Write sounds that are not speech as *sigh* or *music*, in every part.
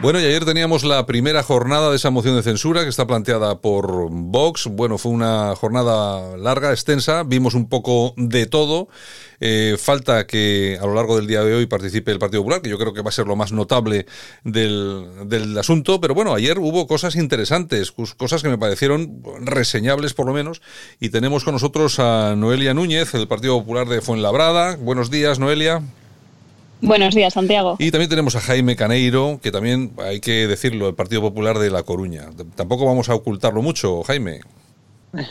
Bueno, y ayer teníamos la primera jornada de esa moción de censura que está planteada por Vox. Bueno, fue una jornada larga, extensa, vimos un poco de todo. Eh, falta que a lo largo del día de hoy participe el Partido Popular, que yo creo que va a ser lo más notable del, del asunto. Pero bueno, ayer hubo cosas interesantes, cosas que me parecieron reseñables por lo menos. Y tenemos con nosotros a Noelia Núñez, del Partido Popular de Fuenlabrada. Buenos días, Noelia. Buenos días, Santiago. Y también tenemos a Jaime Caneiro, que también hay que decirlo, el Partido Popular de La Coruña. Tampoco vamos a ocultarlo mucho, Jaime.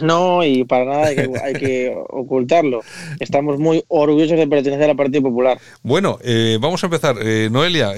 No, y para nada hay que, ocultarlo. Estamos muy orgullosos de pertenecer al Partido Popular. Bueno, eh, vamos a empezar. Eh, Noelia,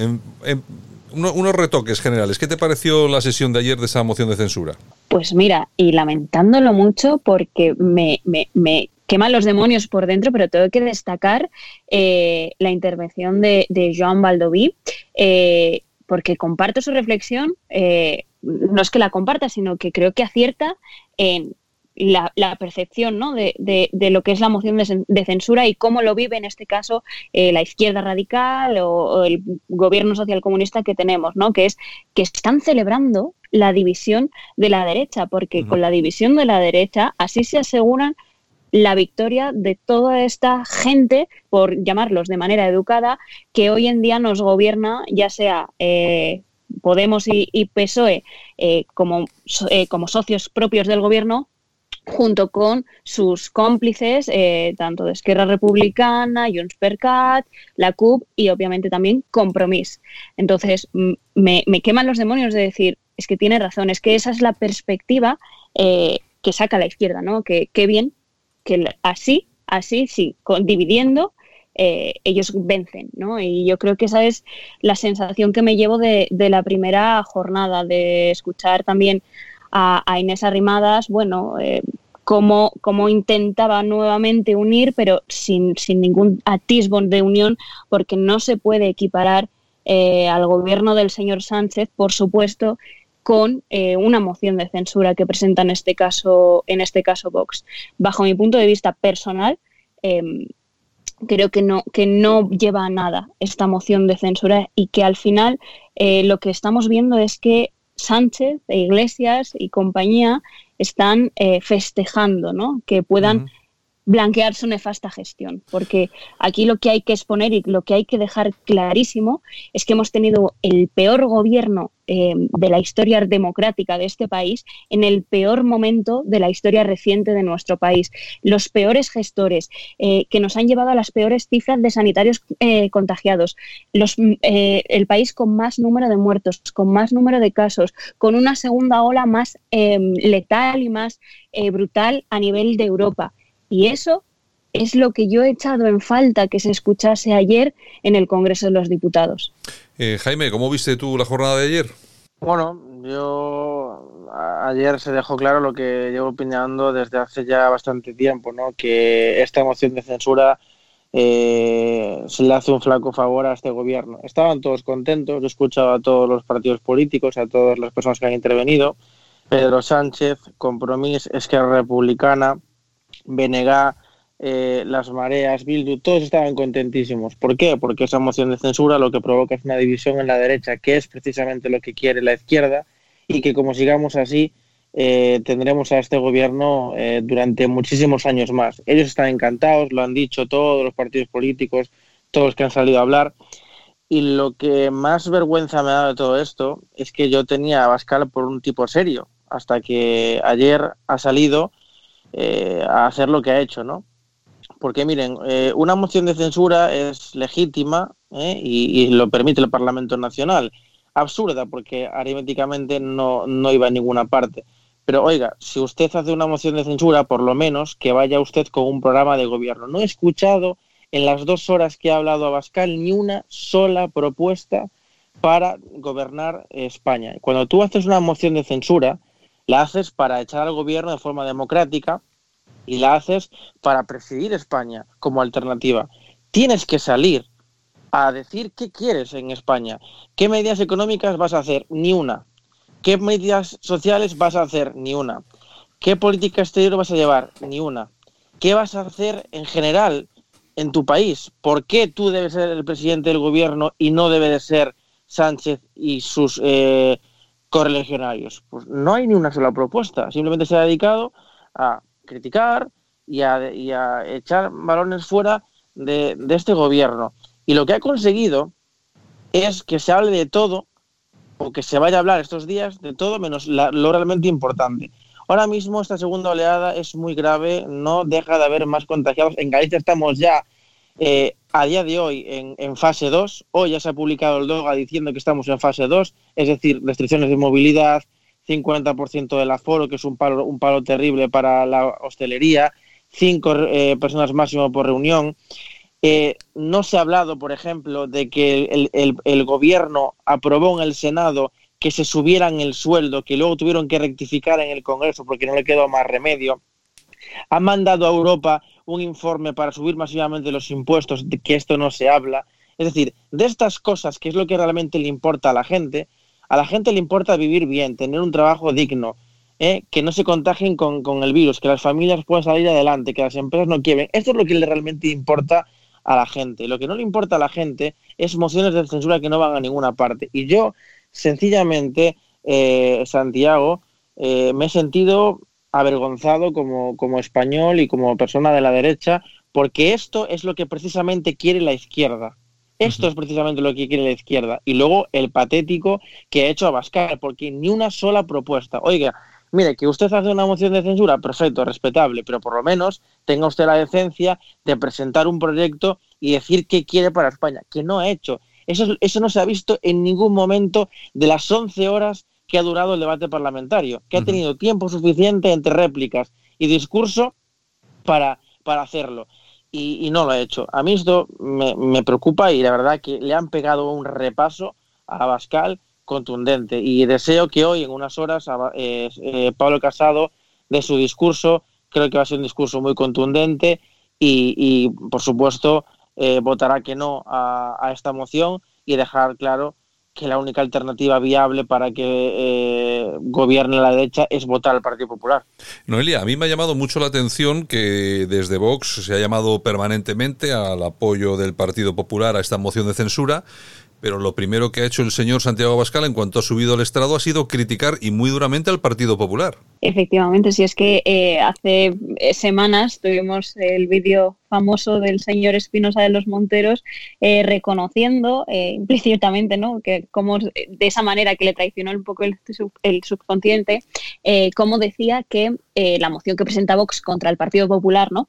unos retoques generales. ¿Qué te pareció la sesión de ayer de esa moción de censura? Pues mira, y lamentándolo mucho porque me, me, me queman los demonios por dentro, pero tengo que destacar eh, la intervención de, de Joan Baldoví, eh, porque comparto su reflexión, eh, no es que la comparta, sino que creo que acierta en la, percepción ¿no? de, de, lo que es la moción de, censura y cómo lo vive en este caso la izquierda radical o, el gobierno social comunista que tenemos, ¿no? que es que están celebrando la división de la derecha, porque con la división de la derecha así se aseguran la victoria de toda esta gente, por llamarlos de manera educada, que hoy en día nos gobierna, ya sea eh, Podemos y, PSOE eh, como, eh, como socios propios del gobierno, junto con sus cómplices, tanto de Esquerra Republicana, Junts per Cat, la CUP y obviamente también Compromís. Entonces, me, queman los demonios de decir, es que tiene razón, es que esa es la perspectiva que saca la izquierda, ¿no? Que qué bien que así, así, sí, dividiendo, eh, ellos vencen, ¿no? Y yo creo que esa es la sensación que me llevo de, la primera jornada, de escuchar también a, Inés Arrimadas, bueno, eh, cómo, intentaba nuevamente unir, pero sin, sin, ningún atisbo de unión, porque no se puede equiparar eh, al gobierno del señor Sánchez, por supuesto, con eh, una moción de censura que presenta en este caso, en este caso Vox. Bajo mi punto de vista personal, em, creo que no, que no lleva a nada esta moción de censura y que al final eh, lo que estamos viendo es que Sánchez, e Iglesias y compañía están eh, festejando ¿no? que puedan blanquear su nefasta gestión, porque aquí lo que hay que exponer y lo que hay que dejar clarísimo es que hemos tenido el peor gobierno eh, de la historia democrática de este país en el peor momento de la historia reciente de nuestro país. Los peores gestores eh, que nos han llevado a las peores cifras de sanitarios eh, contagiados, el país con más número de muertos, con más número de casos, con una segunda ola más letal y más brutal a nivel de Europa. Y eso es lo que yo he echado en falta que se escuchase ayer en el Congreso de los Diputados. Eh, Jaime, ¿cómo viste tú la jornada de ayer? Bueno, yo ayer se dejó claro lo que llevo opinando desde hace ya bastante tiempo, ¿no? que esta moción de censura eh, se le hace un flaco favor a este gobierno. Estaban todos contentos, he escuchado a todos los partidos políticos, a todas las personas que han intervenido, Pedro Sánchez, Compromís, Esquerra Republicana, BNG, eh, las mareas, Bildu, todos estaban contentísimos. ¿Por qué? Porque esa moción de censura lo que provoca es una división en la derecha, que es precisamente lo que quiere la izquierda, y que como sigamos así, eh, tendremos a este gobierno eh, durante muchísimos años más. Ellos están encantados, lo han dicho todos los partidos políticos, todos los que han salido a hablar. Y lo que más vergüenza me ha dado de todo esto es que yo tenía a Bascal por un tipo serio, hasta que ayer ha salido eh, a hacer lo que ha hecho, ¿no? Porque miren, eh, una moción de censura es legítima ¿eh? y, lo permite el Parlamento Nacional. Absurda porque aritméticamente no, no iba a ninguna parte. Pero oiga, si usted hace una moción de censura, por lo menos que vaya usted con un programa de gobierno. No he escuchado en las dos horas que ha hablado Abascal ni una sola propuesta para gobernar España. Cuando tú haces una moción de censura, la haces para echar al gobierno de forma democrática y la haces para presidir España como alternativa. Tienes que salir a decir qué quieres en España, qué medidas económicas vas a hacer, ni una, qué medidas sociales vas a hacer, ni una, qué política exterior vas a llevar, ni una, qué vas a hacer en general en tu país. ¿Por qué tú debes ser el presidente del gobierno y no debe de ser Sánchez y sus eh, correligionarios? Pues no hay ni una sola propuesta. Simplemente se ha dedicado a criticar y a, echar balones fuera de, este gobierno. Y lo que ha conseguido es que se hable de todo, o que se vaya a hablar estos días de todo menos lo realmente importante. Ahora mismo esta segunda oleada es muy grave, no deja de haber más contagiados. En Galicia estamos ya eh, a día de hoy en, fase 2. Hoy ya se ha publicado el DOGA diciendo que estamos en fase 2, es decir, restricciones de movilidad, 50% del aforo, que es un palo, un palo terrible para la hostelería, cinco eh, personas máximo por reunión. Eh, no se ha hablado, por ejemplo, de que el, gobierno aprobó en el Senado que se subieran el sueldo, que luego tuvieron que rectificar en el Congreso porque no le quedó más remedio. Ha mandado a Europa un informe para subir masivamente los impuestos, de que esto no se habla. Es decir, de estas cosas, que es lo que realmente le importa a la gente, a la gente le importa vivir bien, tener un trabajo digno, ¿eh? que no se contagien con, el virus, que las familias puedan salir adelante, que las empresas no quiebren. Esto es lo que le realmente importa a la gente. Lo que no le importa a la gente es mociones de censura que no van a ninguna parte. Y yo, sencillamente, eh, Santiago, eh, me he sentido avergonzado como, como español y como persona de la derecha, porque esto es lo que precisamente quiere la izquierda. Esto es precisamente lo que quiere la izquierda. Y luego el patético que ha hecho Abascal, porque ni una sola propuesta. Oiga, mire, que usted hace una moción de censura, perfecto, respetable, pero por lo menos tenga usted la decencia de presentar un proyecto y decir qué quiere para España, que no ha hecho. Eso, eso no se ha visto en ningún momento de las 11 horas que ha durado el debate parlamentario, que ha tenido tiempo suficiente entre réplicas y discurso para, para hacerlo. Y, no lo ha hecho. A mí esto me, me preocupa y la verdad que le han pegado un repaso a Abascal contundente. Y deseo que hoy, en unas horas, eh, eh, Pablo Casado de su discurso. Creo que va a ser un discurso muy contundente y, por supuesto, eh, votará que no a, esta moción y dejar claro que la única alternativa viable para que gobierne la derecha es votar al Partido Popular. Noelia, a mí me ha llamado mucho la atención que desde Vox se ha llamado permanentemente al apoyo del Partido Popular a esta moción de censura pero lo primero que ha hecho el señor Santiago Abascal en cuanto ha subido al estrado ha sido criticar y muy duramente al Partido Popular. Efectivamente, si es que eh, hace eh, semanas tuvimos el vídeo famoso del señor Espinosa de los Monteros eh, reconociendo *laughs* implícitamente ¿no? que como de esa manera que le traicionó un poco el, el subconsciente, como decía que la moción que presenta Vox contra el Partido Popular ¿no?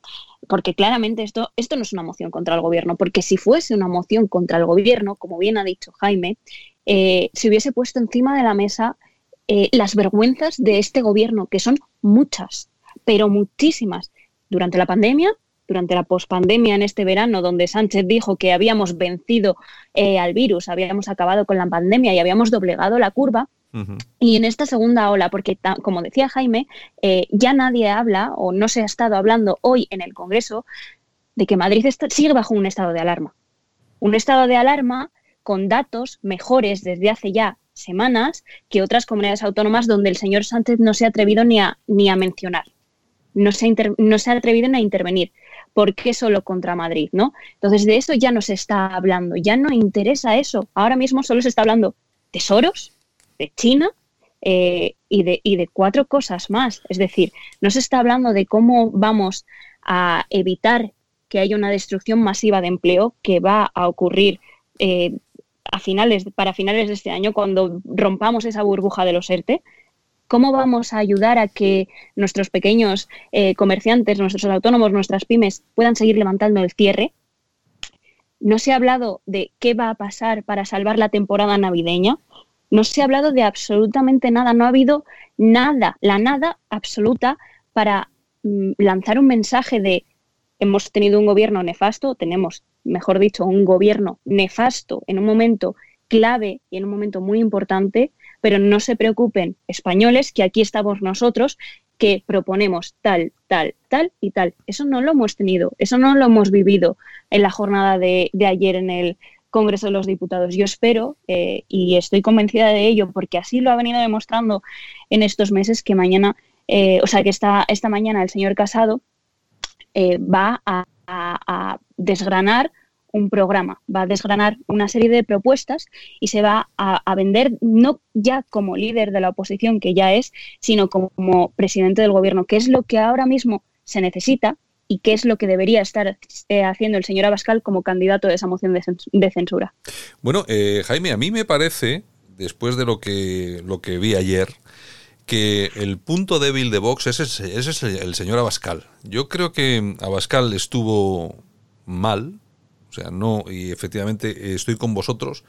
porque claramente esto, esto no es una moción contra el gobierno, porque si fuese una moción contra el gobierno, como bien ha dicho Jaime, se hubiese puesto encima de la mesa eh, las vergüenzas de este gobierno, que son muchas, pero muchísimas. Durante la pandemia, durante la pospandemia en este verano, donde Sánchez dijo que habíamos vencido eh, al virus, habíamos acabado con la pandemia y habíamos doblegado la curva, y en esta segunda ola, porque como decía Jaime, eh, ya nadie habla o no se ha estado hablando hoy en el Congreso de que Madrid sigue bajo un estado de alarma. Un estado de alarma con datos mejores desde hace ya semanas que otras comunidades autónomas donde el señor Sánchez no se ha atrevido ni a, ni a mencionar. No se, no se ha atrevido ni a intervenir. ¿Por qué solo contra Madrid? ¿no? Entonces, de eso ya no se está hablando, ya no interesa eso. Ahora mismo solo se está hablando tesoros, de China eh, y, de, y de cuatro cosas más. Es decir, no se está hablando de cómo vamos a evitar que haya una destrucción masiva de empleo que va a ocurrir eh, a finales, para finales de este año, cuando rompamos esa burbuja de los ERTE. ¿Cómo vamos a ayudar a que nuestros pequeños eh, comerciantes, nuestros autónomos, nuestras pymes puedan seguir levantando el cierre? No se ha hablado de qué va a pasar para salvar la temporada navideña. No se ha hablado de absolutamente nada, no ha habido nada, la nada absoluta para mm, lanzar un mensaje de hemos tenido un gobierno nefasto, tenemos, mejor dicho, un gobierno nefasto en un momento clave y en un momento muy importante, pero no se preocupen, españoles, que aquí estamos nosotros, que proponemos tal, tal, tal y tal. Eso no lo hemos tenido, eso no lo hemos vivido en la jornada de, ayer en el Congreso de los Diputados. Yo espero eh, y estoy convencida de ello porque así lo ha venido demostrando en estos meses que mañana, eh, o sea, que esta mañana el señor Casado eh, va a, desgranar un programa, va a desgranar una serie de propuestas y se va a, vender no ya como líder de la oposición, que ya es, sino como presidente del gobierno, que es lo que ahora mismo se necesita y qué es lo que debería estar eh, haciendo el señor Abascal como candidato de esa moción de, censura. Bueno, eh, Jaime, a mí me parece, después de lo que, lo que vi ayer, que el punto débil de Vox es, es el señor Abascal. Yo creo que Abascal estuvo mal, o sea, no, y efectivamente estoy con vosotros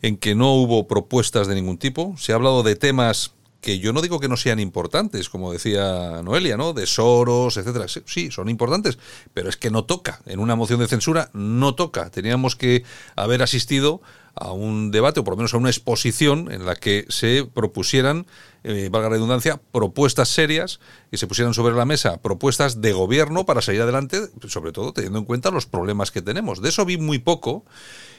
en que no hubo propuestas de ningún tipo. Se ha hablado de temas que yo no digo que no sean importantes, como decía Noelia, ¿no? De Soros, etcétera. Sí, son importantes, pero es que no toca. En una moción de censura no toca. Teníamos que haber asistido a un debate, o por lo menos a una exposición, en la que se propusieran, eh, valga la redundancia, propuestas serias y se pusieran sobre la mesa propuestas de gobierno para salir adelante, sobre todo teniendo en cuenta los problemas que tenemos. De eso vi muy poco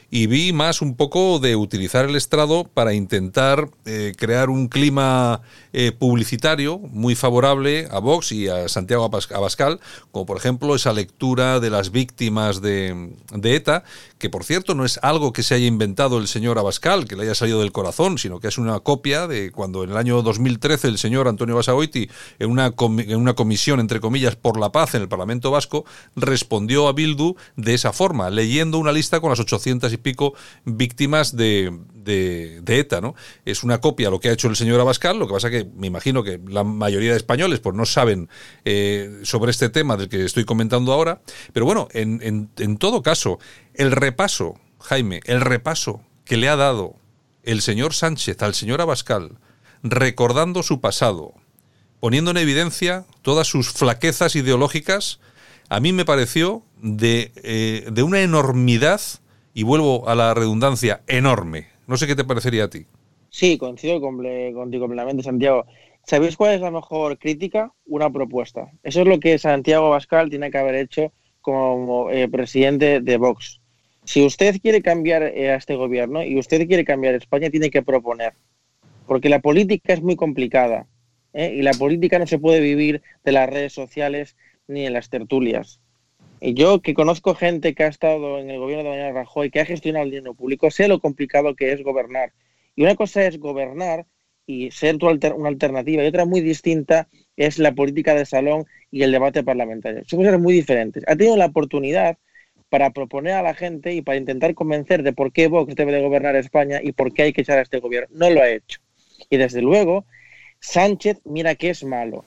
y vi más un poco de utilizar el estrado para intentar eh, crear un clima eh, publicitario muy favorable a Vox y a Santiago Abascal, como por ejemplo esa lectura de las víctimas de, ETA, que por cierto no es algo que se haya inventado el señor Abascal, que le haya salido del corazón, sino que es una copia de cuando en el año 2013 el señor Antonio Basagoiti, en una, en una comisión, entre comillas, por la paz en el Parlamento Vasco, respondió a Bildu de esa forma, leyendo una lista con las 800 y pico víctimas de, ETA, ¿no? Es una copia lo que ha hecho el señor Abascal, lo que pasa que me imagino que la mayoría de españoles pues no saben eh, sobre este tema del que estoy comentando ahora, pero bueno, en, todo caso, el repaso, Jaime, el repaso que le ha dado el señor Sánchez al señor Abascal, recordando su pasado, poniendo en evidencia todas sus flaquezas ideológicas, a mí me pareció de, eh, de una enormidad, y vuelvo a la redundancia, enorme. No sé qué te parecería a ti. Sí, coincido contigo completamente, Santiago. ¿Sabéis cuál es la mejor crítica? Una propuesta. Eso es lo que Santiago Bascal tiene que haber hecho como eh, presidente de Vox. Si usted quiere cambiar eh, a este gobierno y usted quiere cambiar España, tiene que proponer. Porque la política es muy complicada. ¿eh? Y la política no se puede vivir de las redes sociales ni en las tertulias. Yo que conozco gente que ha estado en el gobierno de Mariano Rajoy, que ha gestionado el dinero público, sé lo complicado que es gobernar. Y una cosa es gobernar y ser una alternativa, y otra muy distinta es la política de salón y el debate parlamentario. Son cosas muy diferentes. Ha tenido la oportunidad para proponer a la gente y para intentar convencer de por qué Vox debe de gobernar España y por qué hay que echar a este gobierno. No lo ha hecho. Y desde luego, Sánchez, mira que es malo.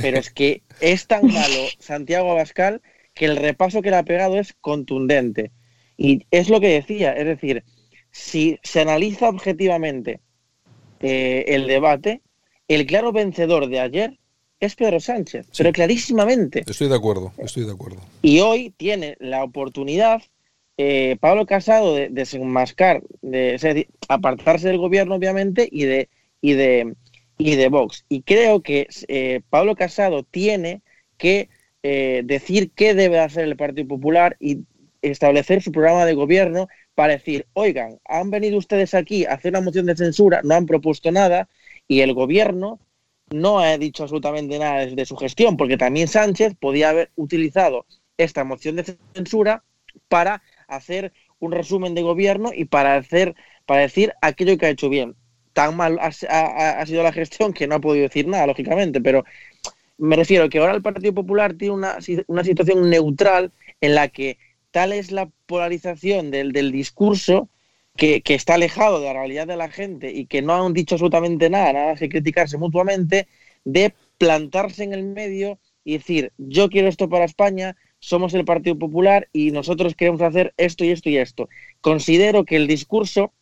Pero es que es tan malo Santiago Abascal que el repaso que le ha pegado es contundente. Y es lo que decía, es decir, si se analiza objetivamente eh, el debate, el claro vencedor de ayer es Pedro Sánchez, pero clarísimamente. Estoy de acuerdo, estoy de acuerdo. Y hoy tiene la oportunidad eh, Pablo Casado de desenmascar, de, apartarse del gobierno, obviamente, y de, y de, y de Vox. Y creo que eh, Pablo Casado tiene que eh, decir qué debe hacer el Partido Popular y establecer su programa de gobierno para decir, oigan, han venido ustedes aquí a hacer una moción de censura, no han propuesto nada y el gobierno no ha dicho absolutamente nada de su gestión, porque también Sánchez podía haber utilizado esta moción de censura para hacer un resumen de gobierno y para hacer para decir aquello que ha hecho bien. Tan mal ha, ha sido la gestión que no ha podido decir nada, lógicamente, pero me refiero que ahora el Partido Popular tiene una, una situación neutral en la que tal es la polarización del, del discurso que, que, está alejado de la realidad de la gente y que no han dicho absolutamente nada, nada que criticarse mutuamente, de plantarse en el medio y decir, yo quiero esto para España, somos el Partido Popular y nosotros queremos hacer esto y esto y esto. Considero que el discurso,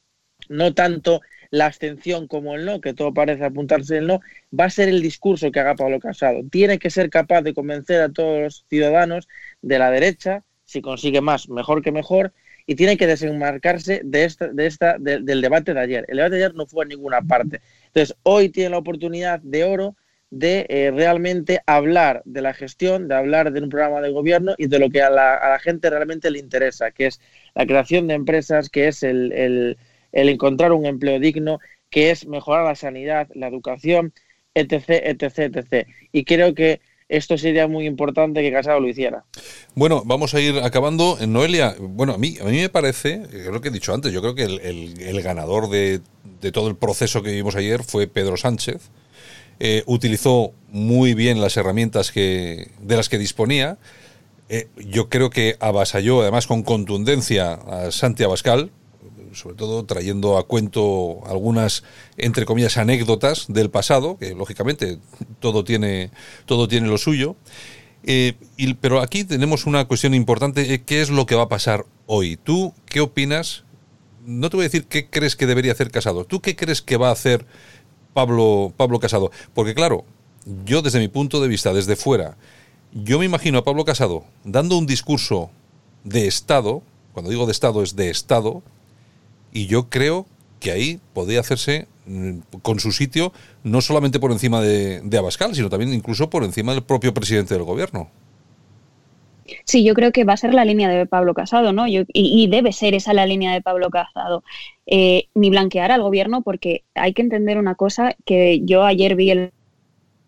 no tanto la abstención como el no, que todo parece apuntarse el no, va a ser el discurso que haga Pablo Casado. Tiene que ser capaz de convencer a todos los ciudadanos de la derecha, si consigue más, mejor que mejor, y tiene que desenmarcarse de esta, de esta, del debate de ayer. El debate de ayer no fue en ninguna parte. Entonces, hoy tiene la oportunidad de oro de eh, realmente hablar de la gestión, de hablar de un programa de gobierno y de lo que a la, gente realmente le interesa, que es la creación de empresas, que es el, el el encontrar un empleo digno, que es mejorar la sanidad, la educación, etc., etc., etc. Y creo que esto sería muy importante que Casado lo hiciera. Bueno, vamos a ir acabando. Noelia, bueno, a mí, a mí me parece, lo que he dicho antes, yo creo que el, ganador de, todo el proceso que vimos ayer fue Pedro Sánchez. Eh, utilizó muy bien las herramientas que, de las que disponía. Eh, yo creo que avasalló, además con contundencia, a Santi Abascal, sobre todo trayendo a cuento algunas, entre comillas, anécdotas del pasado, que lógicamente todo tiene, todo tiene lo suyo. Eh, pero aquí tenemos una cuestión importante, eh, ¿qué es lo que va a pasar hoy? ¿Tú qué opinas? No te voy a decir qué crees que debería hacer Casado. ¿Tú qué crees que va a hacer Pablo, Pablo Casado? Porque claro, yo desde mi punto de vista, desde fuera, yo me imagino a Pablo Casado dando un discurso de Estado, cuando digo de Estado es de Estado, y yo creo que ahí podría hacerse mm, con su sitio no solamente por encima de, Abascal, sino también incluso por encima del propio presidente del gobierno. Sí, yo creo que va a ser la línea de Pablo Casado, ¿no? y, debe ser esa la línea de Pablo Casado. Eh, ni blanquear al gobierno, porque hay que entender una cosa que yo ayer vi en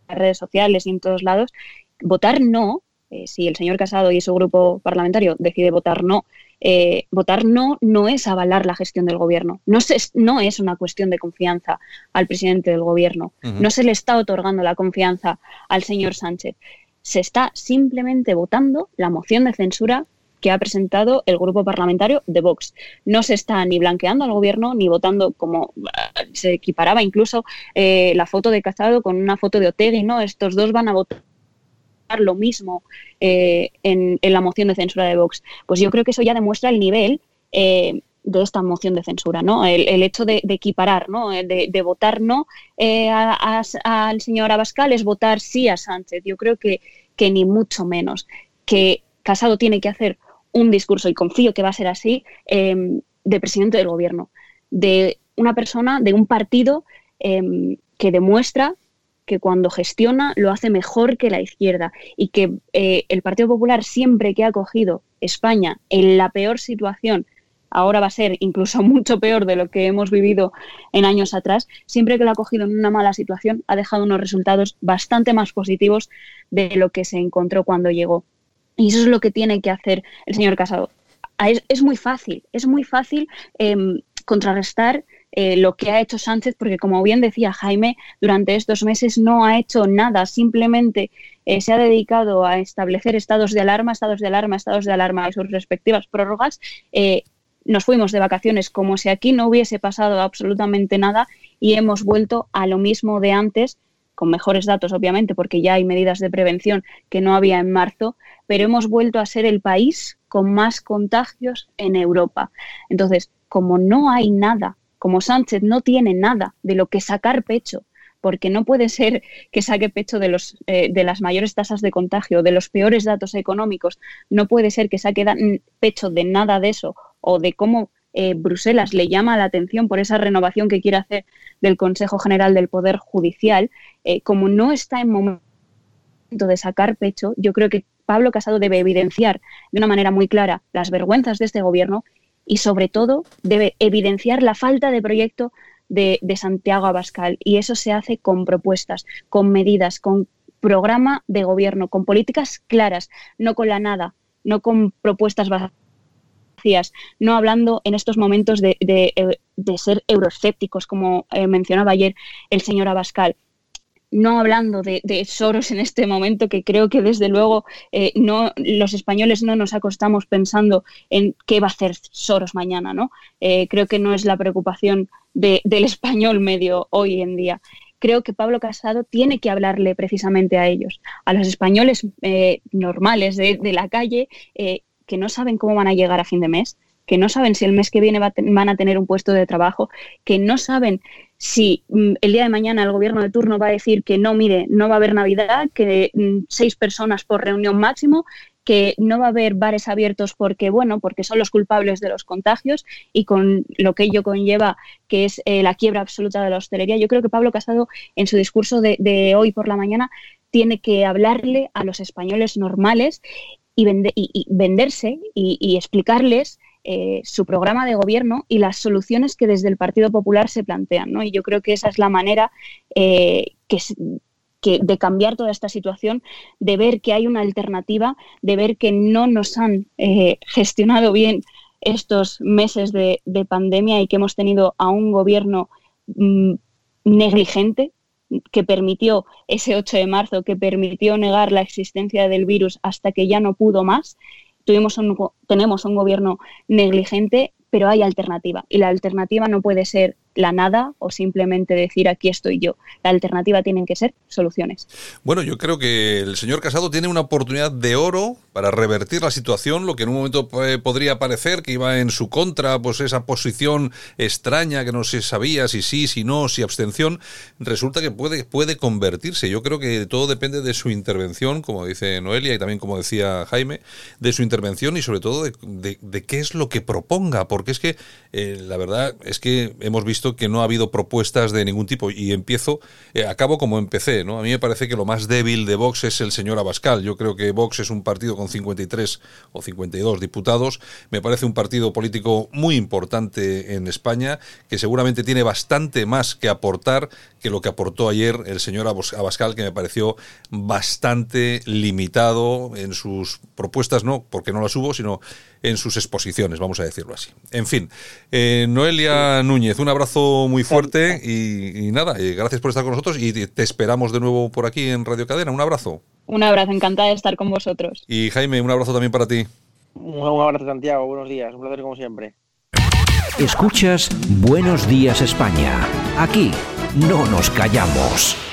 las redes sociales y en todos lados. Votar no, eh, si el señor Casado y su grupo parlamentario decide votar no, eh, votar no no es avalar la gestión del gobierno. No, no es una cuestión de confianza al presidente del gobierno. No se le está otorgando la confianza al señor Sánchez. Se está simplemente votando la moción de censura que ha presentado el grupo parlamentario de Vox. No se está ni blanqueando al gobierno ni votando como eh, se equiparaba incluso eh, la foto de Casado con una foto de Otegui. No, estos dos van a votar lo mismo eh, en, la moción de censura de Vox. Pues yo creo que eso ya demuestra el nivel eh, de esta moción de censura, ¿no? El, hecho de, equiparar, ¿no? Eh, de, votar no al señor Abascal es votar sí a Sánchez. Yo creo que, que ni mucho menos. Que Casado tiene que hacer un discurso, y confío que va a ser así, em, de presidente del gobierno, de una persona, de un partido em, que demuestra que cuando gestiona lo hace mejor que la izquierda y que eh, el Partido Popular siempre que ha cogido España en la peor situación, ahora va a ser incluso *laughs* mucho peor de lo que hemos vivido en años atrás, siempre que lo ha cogido en una mala situación ha dejado unos resultados bastante más positivos de lo que se encontró cuando llegó. Y eso es lo que tiene que hacer el señor Casado. Es, muy fácil, es muy fácil em, contrarrestar eh, lo que ha hecho Sánchez, porque como bien decía Jaime, durante estos meses no ha hecho nada, simplemente eh, se ha dedicado a establecer estados de alarma, estados de alarma, estados de alarma y sus respectivas prórrogas. Eh, nos fuimos de vacaciones como si aquí no hubiese pasado absolutamente nada y hemos vuelto a lo mismo de antes, con mejores datos obviamente, porque ya hay medidas de prevención que no había en marzo, pero hemos vuelto a ser el país con más contagios en Europa. Entonces, como no hay nada como Sánchez no tiene nada de lo que sacar pecho, porque no puede ser que saque pecho de, los, eh, de las mayores tasas de contagio, de los peores datos económicos, no puede ser que saque pecho de nada de eso o de cómo eh, Bruselas le llama la atención por esa renovación que quiere hacer del Consejo General del Poder Judicial, eh, como no está en momento de sacar pecho, yo creo que Pablo Casado debe evidenciar de una manera muy clara las vergüenzas de este gobierno y sobre todo debe evidenciar la falta de proyecto de, Santiago Abascal. Y eso se hace con propuestas, con medidas, con programa de gobierno, con políticas claras, no con la nada, no con propuestas vacías, no hablando en estos momentos de, de, ser euroescépticos, como eh, mencionaba ayer el señor Abascal, no hablando de, Soros en este momento, que creo que desde luego eh, no, los españoles no nos acostamos pensando en qué va a hacer Soros mañana, ¿no? Eh, creo que no es la preocupación del español medio hoy en día. Creo que Pablo Casado tiene que hablarle precisamente a ellos, a los españoles eh, normales de, la calle, que no saben cómo van a llegar a fin de mes, que no saben si el mes que viene van a tener un puesto de trabajo, que no saben si mm, el día de mañana el gobierno de turno va a decir que no, mire, no va a haber Navidad, que mm, seis personas por reunión máximo, que no va a haber bares abiertos porque, bueno, porque son los culpables de los contagios y con lo que ello conlleva, que es eh, la quiebra absoluta de la hostelería. Yo creo que Pablo Casado, en su discurso de, hoy por la mañana, tiene que hablarle a los españoles normales y, venderse y explicarles eh, su programa de gobierno y las soluciones que desde el Partido Popular se plantean. ¿no? Y yo creo que esa es la manera eh, que, de cambiar toda esta situación, de ver que hay una alternativa, de ver que no nos han eh, gestionado bien estos meses de, pandemia y que hemos tenido a un gobierno mm, negligente que permitió ese 8 de marzo, que permitió negar la existencia del virus hasta que ya no pudo más. Tuvimos tenemos un gobierno negligente, pero hay alternativa. Y la alternativa no puede ser la nada o simplemente decir aquí estoy yo. La alternativa tienen que ser soluciones. Bueno, yo creo que el señor Casado tiene una oportunidad de oro para revertir la situación, lo que en un momento eh, podría parecer que iba en su contra, pues esa posición extraña que no se sabía si sí, si no, si abstención, resulta que puede, puede convertirse. Yo creo que todo depende de su intervención, como dice Noelia y también como decía Jaime, de su intervención y sobre todo de, qué es lo que proponga, porque es que eh, la verdad es que hemos visto que no ha habido propuestas de ningún tipo y empiezo, eh, acabo como empecé, ¿no? A mí me parece que lo más débil de Vox es el señor Abascal. Yo creo que Vox es un partido con 53 o 52 diputados. Me parece un partido político muy importante en España que seguramente tiene bastante más que aportar que lo que aportó ayer el señor Abascal, que me pareció bastante limitado en sus propuestas, no porque no las hubo, sino en sus exposiciones, vamos a decirlo así. En fin, eh, Noelia Núñez, un abrazo muy fuerte y, nada, eh, gracias por estar con nosotros y te esperamos de nuevo por aquí en Radio Cadena. Un abrazo. Un abrazo, encantada de estar con vosotros. Y Jaime, un abrazo también para ti. Un abrazo, Santiago. Buenos días. Un placer como siempre. Escuchas Buenos Días España. Aquí no nos callamos.